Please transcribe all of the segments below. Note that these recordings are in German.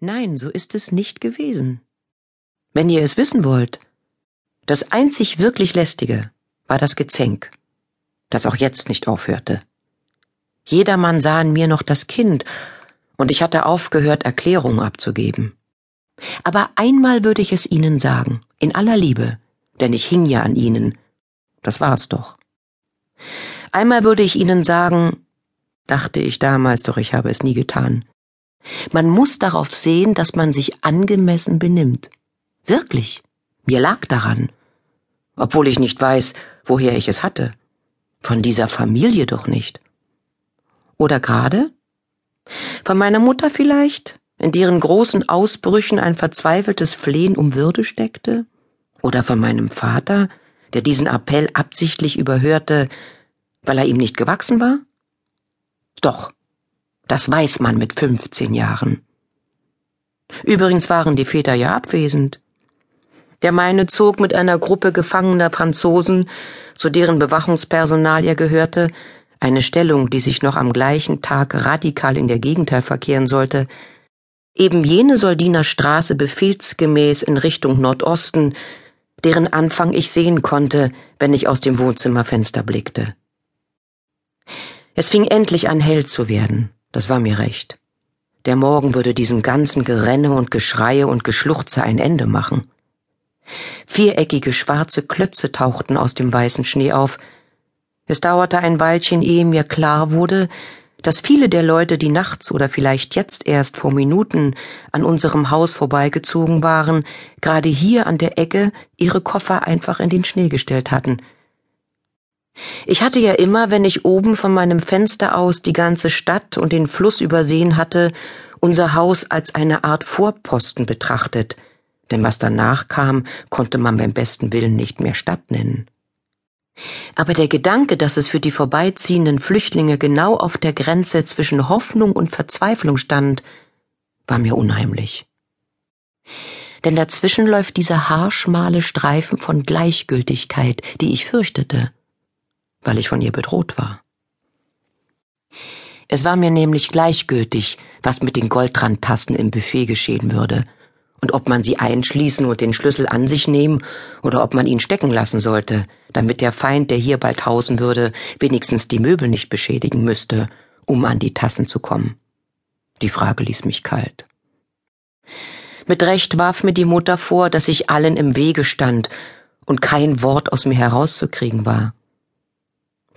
Nein, so ist es nicht gewesen. Wenn ihr es wissen wollt, das einzig wirklich lästige war das Gezänk, das auch jetzt nicht aufhörte. Jedermann sah in mir noch das Kind, und ich hatte aufgehört, Erklärungen abzugeben. Aber einmal würde ich es ihnen sagen, in aller Liebe, denn ich hing ja an ihnen. Das war's doch. Einmal würde ich ihnen sagen, dachte ich damals, doch ich habe es nie getan. Man muss darauf sehen, dass man sich angemessen benimmt. Wirklich. Mir lag daran. Obwohl ich nicht weiß, woher ich es hatte. Von dieser Familie doch nicht. Oder gerade? Von meiner Mutter vielleicht, in deren großen Ausbrüchen ein verzweifeltes Flehen um Würde steckte? Oder von meinem Vater, der diesen Appell absichtlich überhörte, weil er ihm nicht gewachsen war? Doch, das weiß man mit 15 Jahren. Übrigens waren die Väter ja abwesend. Der meine zog mit einer Gruppe gefangener Franzosen, zu deren Bewachungspersonal er gehörte, eine Stellung, die sich noch am gleichen Tag radikal in der Gegenteil verkehren sollte, eben jene Soldiner Straße befehlsgemäß in Richtung Nordosten, deren Anfang ich sehen konnte, wenn ich aus dem Wohnzimmerfenster blickte. Es fing endlich an hell zu werden, das war mir recht. Der Morgen würde diesen ganzen Gerenne und Geschreie und Geschluchze ein Ende machen. Viereckige schwarze Klötze tauchten aus dem weißen Schnee auf, es dauerte ein Weilchen, ehe mir klar wurde, dass viele der Leute, die nachts oder vielleicht jetzt erst vor Minuten an unserem Haus vorbeigezogen waren, gerade hier an der Ecke ihre Koffer einfach in den Schnee gestellt hatten. Ich hatte ja immer, wenn ich oben von meinem Fenster aus die ganze Stadt und den Fluss übersehen hatte, unser Haus als eine Art Vorposten betrachtet, denn was danach kam, konnte man beim besten Willen nicht mehr Stadt nennen. Aber der Gedanke, dass es für die vorbeiziehenden Flüchtlinge genau auf der Grenze zwischen Hoffnung und Verzweiflung stand, war mir unheimlich. Denn dazwischen läuft dieser haarschmale Streifen von Gleichgültigkeit, die ich fürchtete, weil ich von ihr bedroht war. Es war mir nämlich gleichgültig, was mit den Goldrandtassen im Buffet geschehen würde, und ob man sie einschließen und den Schlüssel an sich nehmen oder ob man ihn stecken lassen sollte, damit der Feind, der hier bald hausen würde, wenigstens die Möbel nicht beschädigen müsste, um an die Tassen zu kommen. Die Frage ließ mich kalt. Mit Recht warf mir die Mutter vor, dass ich allen im Wege stand und kein Wort aus mir herauszukriegen war.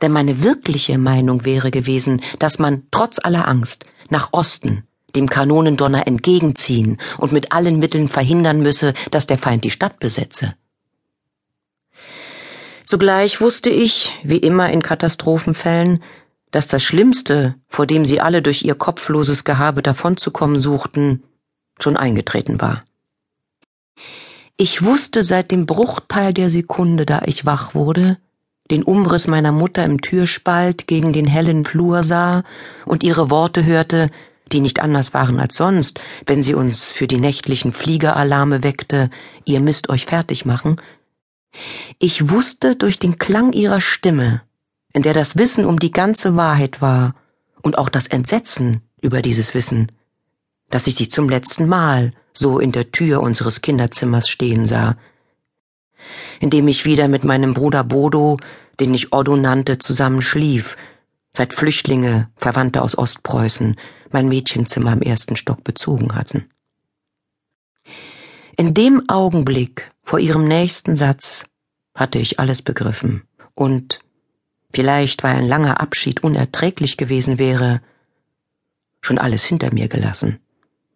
Denn meine wirkliche Meinung wäre gewesen, dass man trotz aller Angst nach Osten dem Kanonendonner entgegenziehen und mit allen Mitteln verhindern müsse, dass der Feind die Stadt besetze. Zugleich wusste ich, wie immer in Katastrophenfällen, dass das Schlimmste, vor dem sie alle durch ihr kopfloses Gehabe davonzukommen suchten, schon eingetreten war. Ich wusste seit dem Bruchteil der Sekunde, da ich wach wurde, den Umriss meiner Mutter im Türspalt gegen den hellen Flur sah und ihre Worte hörte, die nicht anders waren als sonst, wenn sie uns für die nächtlichen Fliegeralarme weckte, ihr müsst euch fertig machen. Ich wusste durch den Klang ihrer Stimme, in der das Wissen um die ganze Wahrheit war und auch das Entsetzen über dieses Wissen, dass ich sie zum letzten Mal so in der Tür unseres Kinderzimmers stehen sah, indem ich wieder mit meinem Bruder Bodo, den ich Otto nannte, zusammen schlief. Seit Flüchtlinge, Verwandte aus Ostpreußen, mein Mädchenzimmer im ersten Stock bezogen hatten. In dem Augenblick vor ihrem nächsten Satz hatte ich alles begriffen. Und vielleicht, weil ein langer Abschied unerträglich gewesen wäre, schon alles hinter mir gelassen,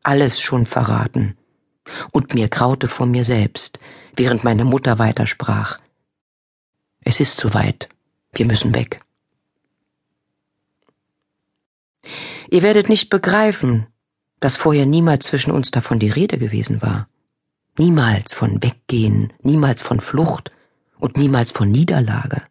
alles schon verraten, und mir graute vor mir selbst, während meine Mutter weitersprach. Es ist soweit, wir müssen weg. Ihr werdet nicht begreifen, dass vorher niemals zwischen uns davon die Rede gewesen war. Niemals von Weggehen, niemals von Flucht und niemals von Niederlage.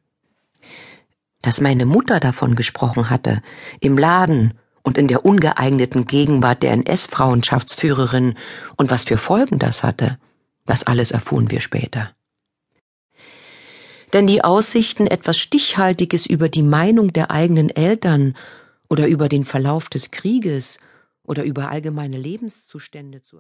Dass meine Mutter davon gesprochen hatte, im Laden und in der ungeeigneten Gegenwart der NS-Frauenschaftsführerin und was für Folgen das hatte, das alles erfuhren wir später. Denn die Aussichten, etwas Stichhaltiges über die Meinung der eigenen Eltern oder über den Verlauf des Krieges oder über allgemeine Lebenszustände zu